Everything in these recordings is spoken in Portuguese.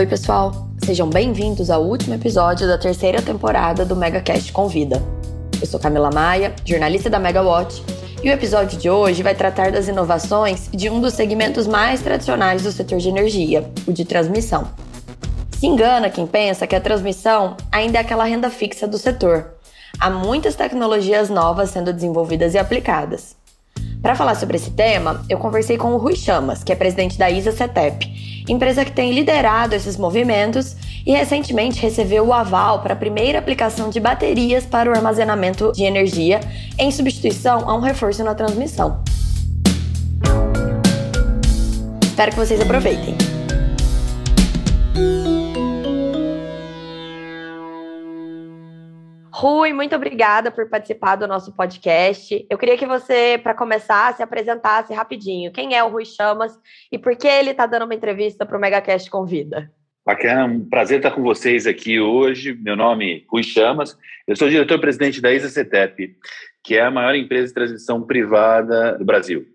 Oi, pessoal! Sejam bem-vindos ao último episódio da terceira temporada do MegaCast Convida. Eu sou Camila Maia, jornalista da Megawatt, e o episódio de hoje vai tratar das inovações de um dos segmentos mais tradicionais do setor de energia, o de transmissão. Se engana quem pensa que a transmissão ainda é aquela renda fixa do setor. Há muitas tecnologias novas sendo desenvolvidas e aplicadas. Para falar sobre esse tema, eu conversei com o Rui Chamas, que é presidente da ISA CETEP, empresa que tem liderado esses movimentos e recentemente recebeu o aval para a primeira aplicação de baterias para o armazenamento de energia em substituição a um reforço na transmissão. Espero que vocês aproveitem. Rui, muito obrigada por participar do nosso podcast. Eu queria que você, para começar, se apresentasse rapidinho. Quem é o Rui Chamas e por que ele está dando uma entrevista para o MegaCast Convida? Bacana, um prazer estar com vocês aqui hoje. Meu nome é Rui Chamas, eu sou diretor-presidente da ISA-CETEP, que é a maior empresa de transmissão privada do Brasil.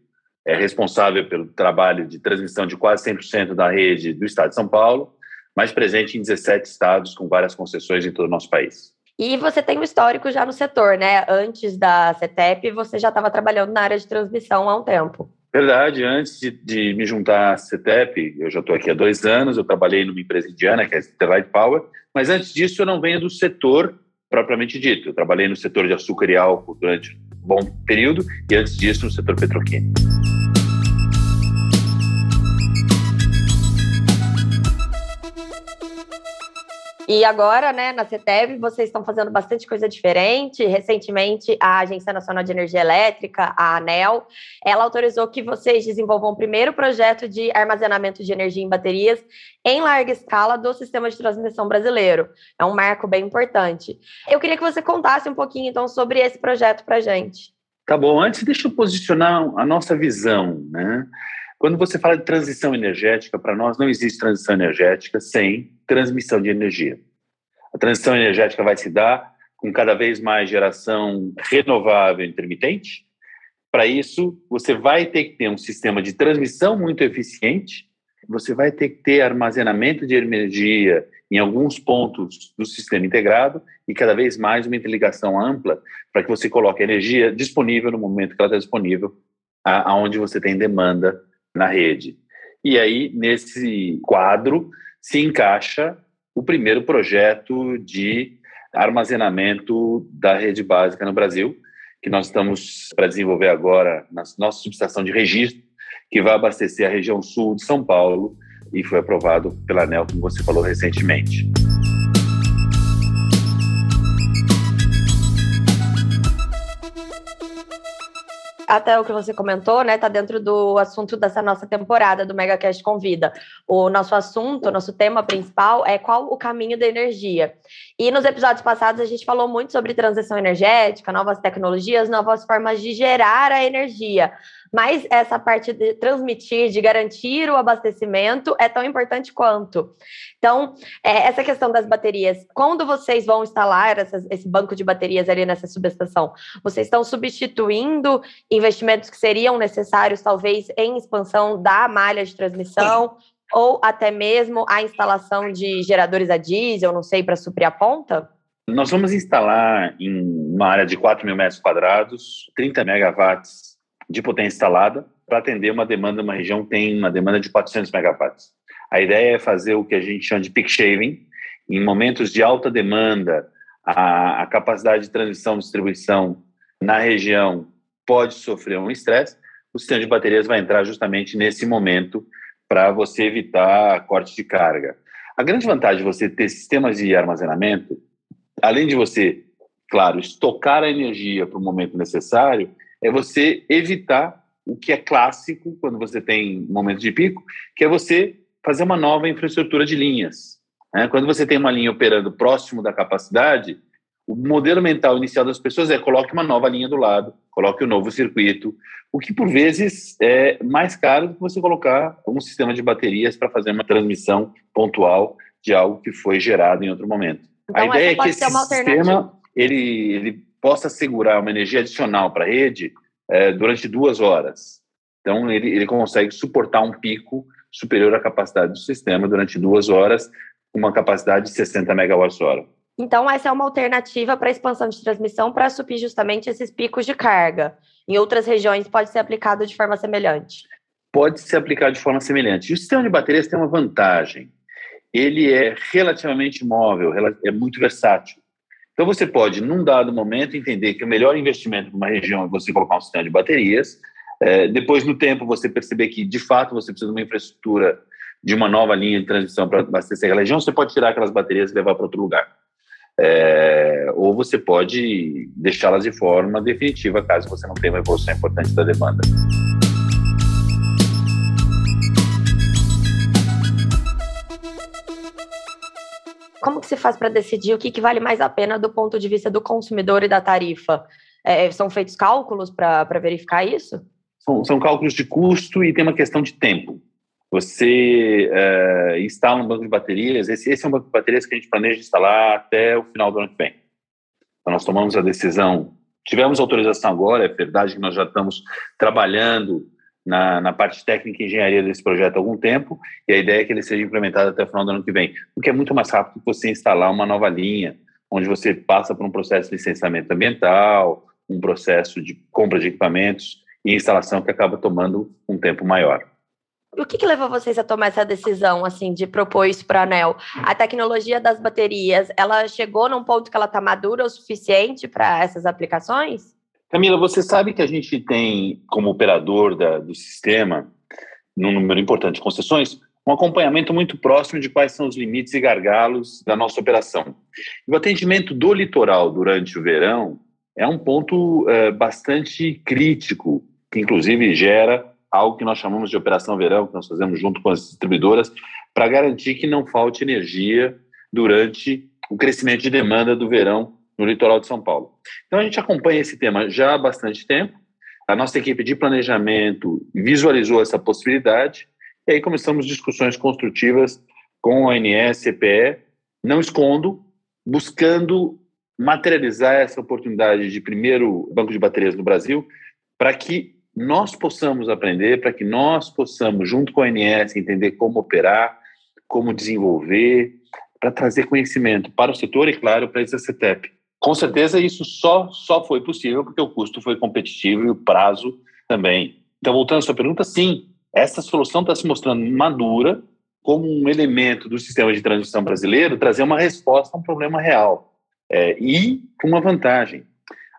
É responsável pelo trabalho de transmissão de quase 100% da rede do estado de São Paulo, mais presente em 17 estados, com várias concessões em todo o nosso país. E você tem um histórico já no setor, né? Antes da CETEP, você já estava trabalhando na área de transmissão há um tempo. Verdade, antes de, de me juntar à CETEP, eu já estou aqui há dois anos, eu trabalhei numa empresa indiana, que é a Sterlite Power, mas antes disso eu não venho do setor propriamente dito. Eu trabalhei no setor de açúcar e álcool durante um bom período e antes disso no setor petroquímico. E agora, né, na CETEV, vocês estão fazendo bastante coisa diferente. Recentemente, a Agência Nacional de Energia Elétrica, a ANEL, ela autorizou que vocês desenvolvam o primeiro projeto de armazenamento de energia em baterias em larga escala do sistema de transmissão brasileiro. É um marco bem importante. Eu queria que você contasse um pouquinho, então, sobre esse projeto para gente. Tá bom. Antes, deixa eu posicionar a nossa visão, né? Quando você fala de transição energética, para nós não existe transição energética sem transmissão de energia. A transição energética vai se dar com cada vez mais geração renovável intermitente. Para isso, você vai ter que ter um sistema de transmissão muito eficiente, você vai ter que ter armazenamento de energia em alguns pontos do sistema integrado e cada vez mais uma interligação ampla para que você coloque a energia disponível no momento que ela está disponível, aonde você tem demanda na rede. E aí, nesse quadro, se encaixa o primeiro projeto de armazenamento da rede básica no Brasil, que nós estamos para desenvolver agora na nossa subestação de registro, que vai abastecer a região sul de São Paulo e foi aprovado pela ANEL, como você falou recentemente. Até o que você comentou, né, tá dentro do assunto dessa nossa temporada do MegaCast Convida. O nosso assunto, nosso tema principal é qual o caminho da energia. E nos episódios passados a gente falou muito sobre transição energética, novas tecnologias, novas formas de gerar a energia. Mas essa parte de transmitir, de garantir o abastecimento é tão importante quanto. Então, é, essa questão das baterias, quando vocês vão instalar essas, esse banco de baterias ali nessa subestação, vocês estão substituindo investimentos que seriam necessários, talvez, em expansão da malha de transmissão? Sim. Ou até mesmo a instalação de geradores a diesel, não sei, para suprir a ponta? Nós vamos instalar em uma área de 4 mil metros quadrados, 30 megawatts de potência instalada para atender uma demanda, uma região que tem uma demanda de 400 megawatts. A ideia é fazer o que a gente chama de peak shaving, em momentos de alta demanda, a, a capacidade de transmissão e distribuição na região pode sofrer um estresse, o sistema de baterias vai entrar justamente nesse momento para você evitar corte de carga. A grande vantagem de você ter sistemas de armazenamento, além de você, claro, estocar a energia para o momento necessário, é você evitar o que é clássico quando você tem momentos de pico, que é você fazer uma nova infraestrutura de linhas. Né? Quando você tem uma linha operando próximo da capacidade, o modelo mental inicial das pessoas é coloque uma nova linha do lado, coloque um novo circuito, o que por vezes é mais caro do que você colocar um sistema de baterias para fazer uma transmissão pontual de algo que foi gerado em outro momento. Então, a ideia é que esse sistema ele, ele possa segurar uma energia adicional para a rede é, durante duas horas. Então, ele, ele consegue suportar um pico superior à capacidade do sistema durante duas horas, com uma capacidade de 60 megawatts-hora. Então, essa é uma alternativa para a expansão de transmissão para suprir justamente esses picos de carga. Em outras regiões, pode ser aplicado de forma semelhante? Pode ser aplicado de forma semelhante. O sistema de baterias tem uma vantagem. Ele é relativamente móvel, é muito versátil. Então, você pode, num dado momento, entender que o melhor investimento para uma região é você colocar um sistema de baterias. É, depois, no tempo, você perceber que, de fato, você precisa de uma infraestrutura de uma nova linha de transmissão para abastecer aquela região, você pode tirar aquelas baterias e levar para outro lugar. É, ou você pode deixá-las de forma definitiva, caso você não tenha uma evolução importante da demanda. como que se faz para decidir o que, que, vale mais a pena do ponto de vista do consumidor e da tarifa? É, são feitos cálculos para verificar isso? São, são, cálculos de custo e tem uma questão de tempo. Você é, instala um banco de baterias, esse, esse, é um banco de baterias que a gente planeja instalar até o final do ano que vem. Então, nós tomamos a decisão, tivemos autorização agora, é verdade que nós já estamos trabalhando na, na, parte técnica e engenharia desse projeto há algum tempo, e a ideia é que ele seja implementado até o final do ano que vem, o que é muito mais rápido que você instalar uma nova linha, onde você passa por um processo de licenciamento ambiental, um processo de compra de equipamentos e instalação que acaba tomando um tempo maior. O que, que, levou vocês a tomar essa decisão, assim, de propor isso para a ANEL? A tecnologia das baterias, ela chegou num ponto que ela está madura o suficiente para essas aplicações? Camila, você sabe que a gente tem, como operador da, do sistema, num número importante de concessões, um acompanhamento muito próximo de quais são os limites e gargalos da nossa operação. O atendimento do litoral durante o verão é um ponto é, bastante crítico, que inclusive gera algo que nós chamamos de operação verão, que nós fazemos junto com as distribuidoras, para garantir que não falte energia durante o crescimento de demanda do verão no litoral de São Paulo. Então a gente acompanha esse tema já há bastante tempo. A nossa equipe de planejamento visualizou essa possibilidade e aí começamos discussões construtivas com a ANS, CPE, não escondo, buscando materializar essa oportunidade de primeiro banco de baterias no Brasil, para que nós possamos aprender, para que nós possamos, junto com a ANS, entender como operar, como desenvolver, para trazer conhecimento para o setor e, claro, para esse CETEP. Com certeza isso só, só foi possível porque o custo foi competitivo e o prazo também. Então, voltando à sua pergunta, sim, essa solução está se mostrando madura como um elemento do sistema de transição brasileiro trazer uma resposta a um problema real. É, e com uma vantagem.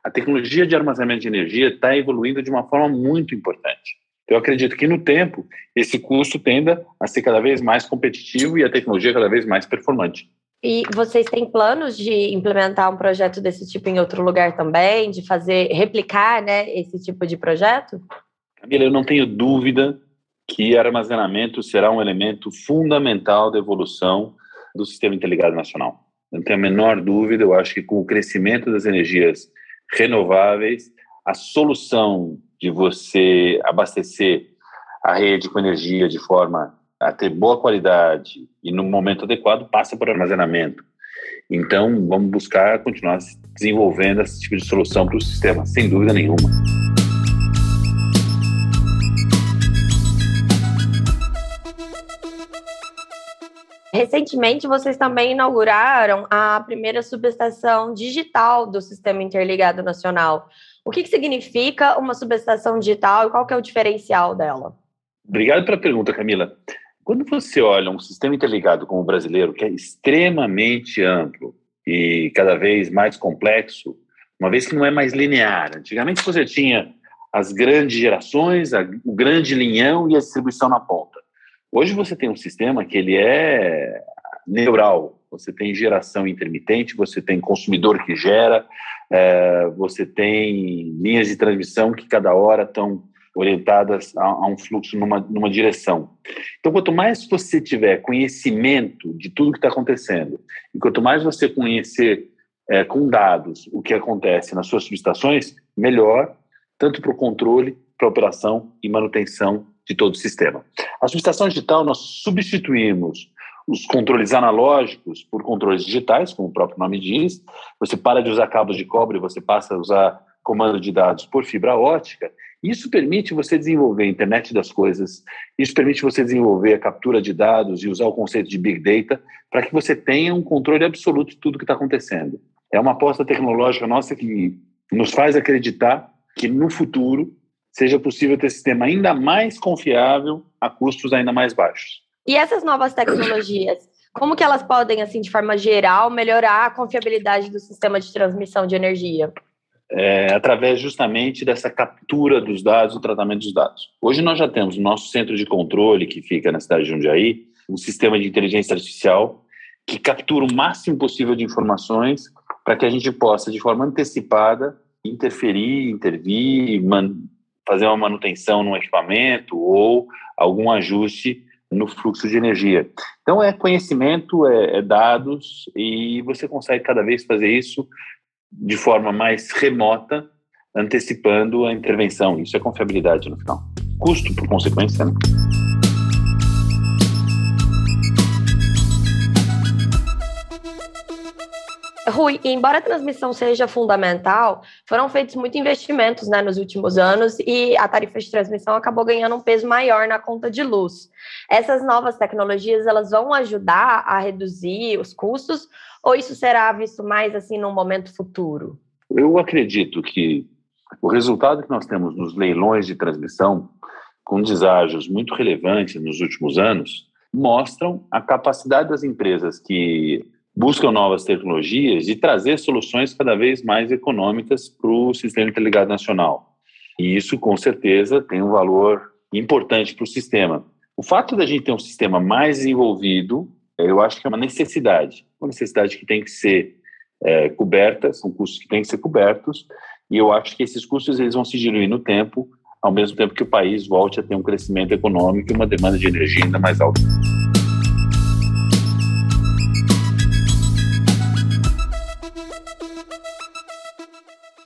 A tecnologia de armazenamento de energia está evoluindo de uma forma muito importante. Eu acredito que no tempo esse custo tenda a ser cada vez mais competitivo e a tecnologia cada vez mais performante. E vocês têm planos de implementar um projeto desse tipo em outro lugar também, de fazer, replicar, né, esse tipo de projeto? Camila, eu não tenho dúvida que armazenamento será um elemento fundamental da evolução do sistema interligado nacional. Não tenho a menor dúvida, eu acho que com o crescimento das energias renováveis, a solução de você abastecer a rede com energia de forma a ter boa qualidade e no momento adequado passa por armazenamento. Então, vamos buscar continuar desenvolvendo esse tipo de solução para o sistema, sem dúvida nenhuma. Recentemente, vocês também inauguraram a primeira subestação digital do Sistema Interligado Nacional. O que, que significa uma subestação digital e qual que é o diferencial dela? Obrigado pela pergunta, Camila. Quando você olha um sistema interligado como o brasileiro, que é extremamente amplo e cada vez mais complexo, uma vez que não é mais linear. Antigamente você tinha as grandes gerações, a, o grande linhão e a distribuição na ponta. Hoje você tem um sistema que ele é neural. Você tem geração intermitente, você tem consumidor que gera, é, você tem linhas de transmissão que cada hora estão orientadas a, a, um fluxo numa, numa direção. Então, quanto mais você tiver conhecimento de tudo que está acontecendo, e quanto mais você conhecer é, com dados o que acontece nas suas subestações, melhor, tanto para o controle, para a operação e manutenção de todo o sistema. A subestação digital, nós substituímos os controles analógicos por controles digitais, como o próprio nome diz. Você para de usar cabos de cobre, você passa a usar comando de dados por fibra ótica, isso permite você desenvolver a internet das coisas, isso permite você desenvolver a captura de dados e usar o conceito de big data para que você tenha um controle absoluto de tudo que está acontecendo. É uma aposta tecnológica nossa que nos faz acreditar que no futuro seja possível ter sistema ainda mais confiável a custos ainda mais baixos. E essas novas tecnologias, como que elas podem, assim, de forma geral, melhorar a confiabilidade do sistema de transmissão de energia? É, através justamente dessa captura dos dados, o tratamento dos dados. Hoje nós já temos o nosso centro de controle, que fica na cidade de Jundiaí, um sistema de inteligência artificial que captura o máximo possível de informações para que a gente possa, de forma antecipada, interferir, intervir, fazer uma manutenção no equipamento ou algum ajuste no fluxo de energia. Então, é conhecimento, é, é dados, e você consegue cada vez fazer isso de forma mais remota, antecipando a intervenção. Isso é confiabilidade no final. Custo, por consequência, né? Rui, embora a transmissão seja fundamental, foram feitos muitos investimentos né, nos últimos anos e a tarifa de transmissão acabou ganhando um peso maior na conta de luz. Essas novas tecnologias elas vão ajudar a reduzir os custos ou isso será visto mais assim num momento futuro? Eu acredito que o resultado que nós temos nos leilões de transmissão, com deságios muito relevantes nos últimos anos, mostram a capacidade das empresas que buscam novas tecnologias e trazer soluções cada vez mais econômicas para o sistema interligado nacional. E isso, com certeza, tem um valor importante para o sistema. O fato da gente ter um sistema mais desenvolvido, eu acho que é uma necessidade, uma necessidade que tem que ser é, coberta, são custos que têm que ser cobertos, e eu acho que esses custos eles vão se diluir no tempo, ao mesmo tempo que o país volte a ter um crescimento econômico e uma demanda de energia ainda mais alta.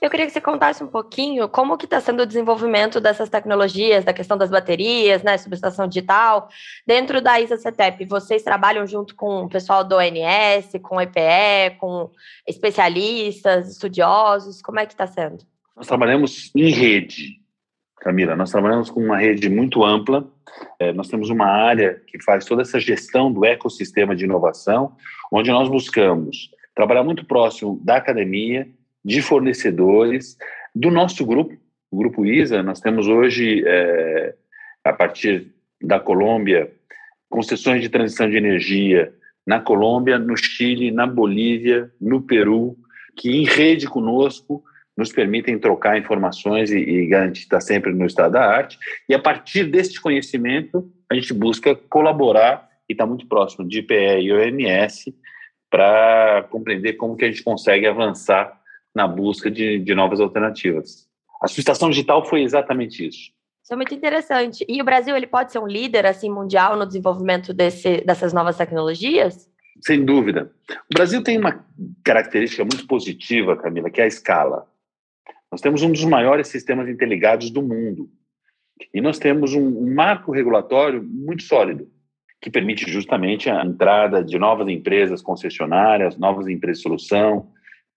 Eu queria que você contasse um pouquinho como que está sendo o desenvolvimento dessas tecnologias, da questão das baterias, né, subestação digital, dentro da ISA-CETEP. Vocês trabalham junto com o pessoal do ONS, com o EPE, com especialistas, estudiosos, como é que está sendo? Nós trabalhamos em rede, Camila, nós trabalhamos com uma rede muito ampla, é, nós temos uma área que faz toda essa gestão do ecossistema de inovação, onde nós buscamos trabalhar muito próximo da academia, de fornecedores do nosso grupo, o Grupo ISA. Nós temos hoje, é, a partir da Colômbia, concessões de transição de energia na Colômbia, no Chile, na Bolívia, no Peru, que em rede conosco nos permitem trocar informações e, e garantir estar sempre no estado da arte. E a partir deste conhecimento, a gente busca colaborar e está muito próximo de IPE e OMS para compreender como que a gente consegue avançar na busca de, de novas alternativas. A subestação digital foi exatamente isso. Isso é muito interessante. E o Brasil ele pode ser um líder assim mundial no desenvolvimento desse, dessas novas tecnologias? Sem dúvida. O Brasil tem uma característica muito positiva, Camila, que é a escala. Nós temos um dos maiores sistemas interligados do mundo. E nós temos um marco regulatório muito sólido, que permite justamente a entrada de novas empresas concessionárias, novas empresas de solução,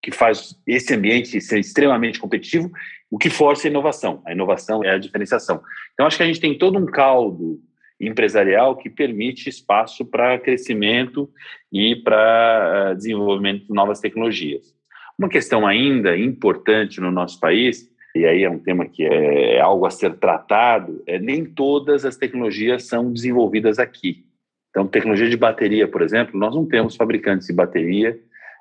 que faz esse ambiente ser extremamente competitivo, o que força a inovação. A inovação é a diferenciação. Então, acho que a gente tem todo um caldo empresarial que permite espaço para crescimento e para uh, desenvolvimento de novas tecnologias. Uma questão ainda importante no nosso país, e aí é um tema que é algo a ser tratado, é nem todas as tecnologias são desenvolvidas aqui. Então, tecnologia de bateria, por exemplo, nós não temos fabricantes de bateria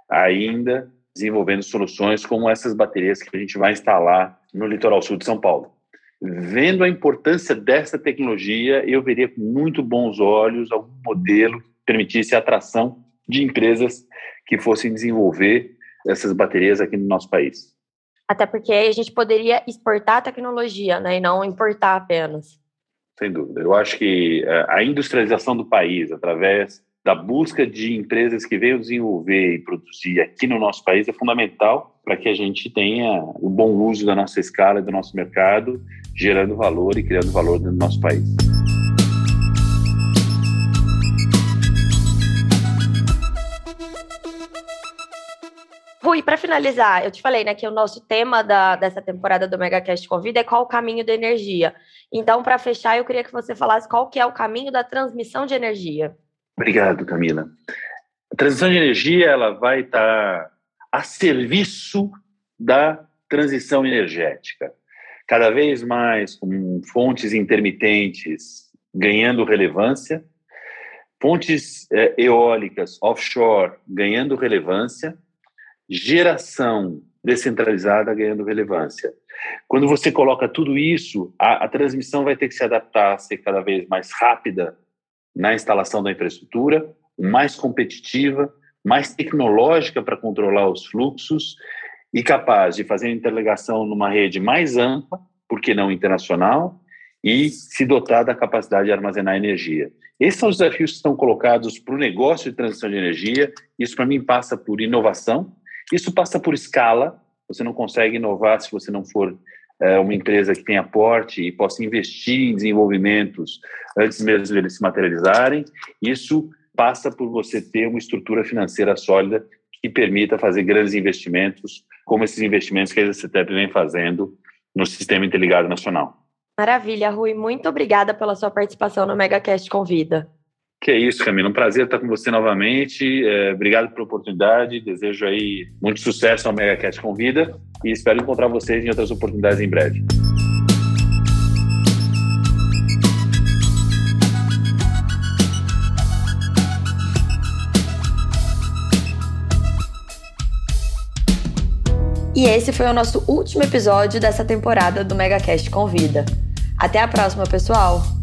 ainda desenvolvendo soluções como essas baterias que a gente vai instalar no litoral sul de São Paulo. Vendo a importância dessa tecnologia, eu veria com muito bons olhos algum modelo que permitisse a atração de empresas que fossem desenvolver essas baterias aqui no nosso país. Até porque a gente poderia exportar a tecnologia, né, e não importar apenas. Sem dúvida. Eu acho que eh, a industrialização do país, através da busca de empresas que venham desenvolver e produzir aqui no nosso país é fundamental para que a gente tenha o bom uso da nossa escala do nosso mercado, gerando valor e criando valor no nosso país. Rui, para finalizar, eu te falei, né, que o nosso tema da, dessa temporada do MegaCast Convida é qual o caminho da energia. Então, para fechar, eu queria que você falasse qual que é o caminho da transmissão de energia. Obrigado, Camila. A transição de energia ela vai estar a serviço da transição energética. Cada vez mais com fontes intermitentes ganhando relevância, fontes é, eólicas offshore ganhando relevância, geração descentralizada ganhando relevância. Quando você coloca tudo isso, a, a transmissão vai ter que se adaptar, ser cada vez mais rápida na instalação da infraestrutura, mais competitiva, mais tecnológica para controlar os fluxos e capaz de fazer interligação numa rede mais ampla, por que não internacional, e se dotar da capacidade de armazenar energia. Esses são os desafios que estão colocados para o negócio de transição de energia. Isso, para mim, passa por inovação, isso passa por escala. Você não consegue inovar se você não for uma empresa que tenha porte e possa investir em desenvolvimentos antes mesmo de eles se materializarem. Isso passa por você ter uma estrutura financeira sólida que permita fazer grandes investimentos, como esses investimentos que a EasyTep vem fazendo no Sistema Interligado Nacional. Maravilha, Rui. Muito obrigada pela sua participação no MegaCast Convida. Que é isso, Camila. Um prazer estar com você novamente. É, obrigado pela oportunidade. Desejo aí muito sucesso ao MegaCast Convida e espero encontrar vocês em outras oportunidades em breve. E esse foi o nosso último episódio dessa temporada do MegaCast Convida. Até a próxima, pessoal!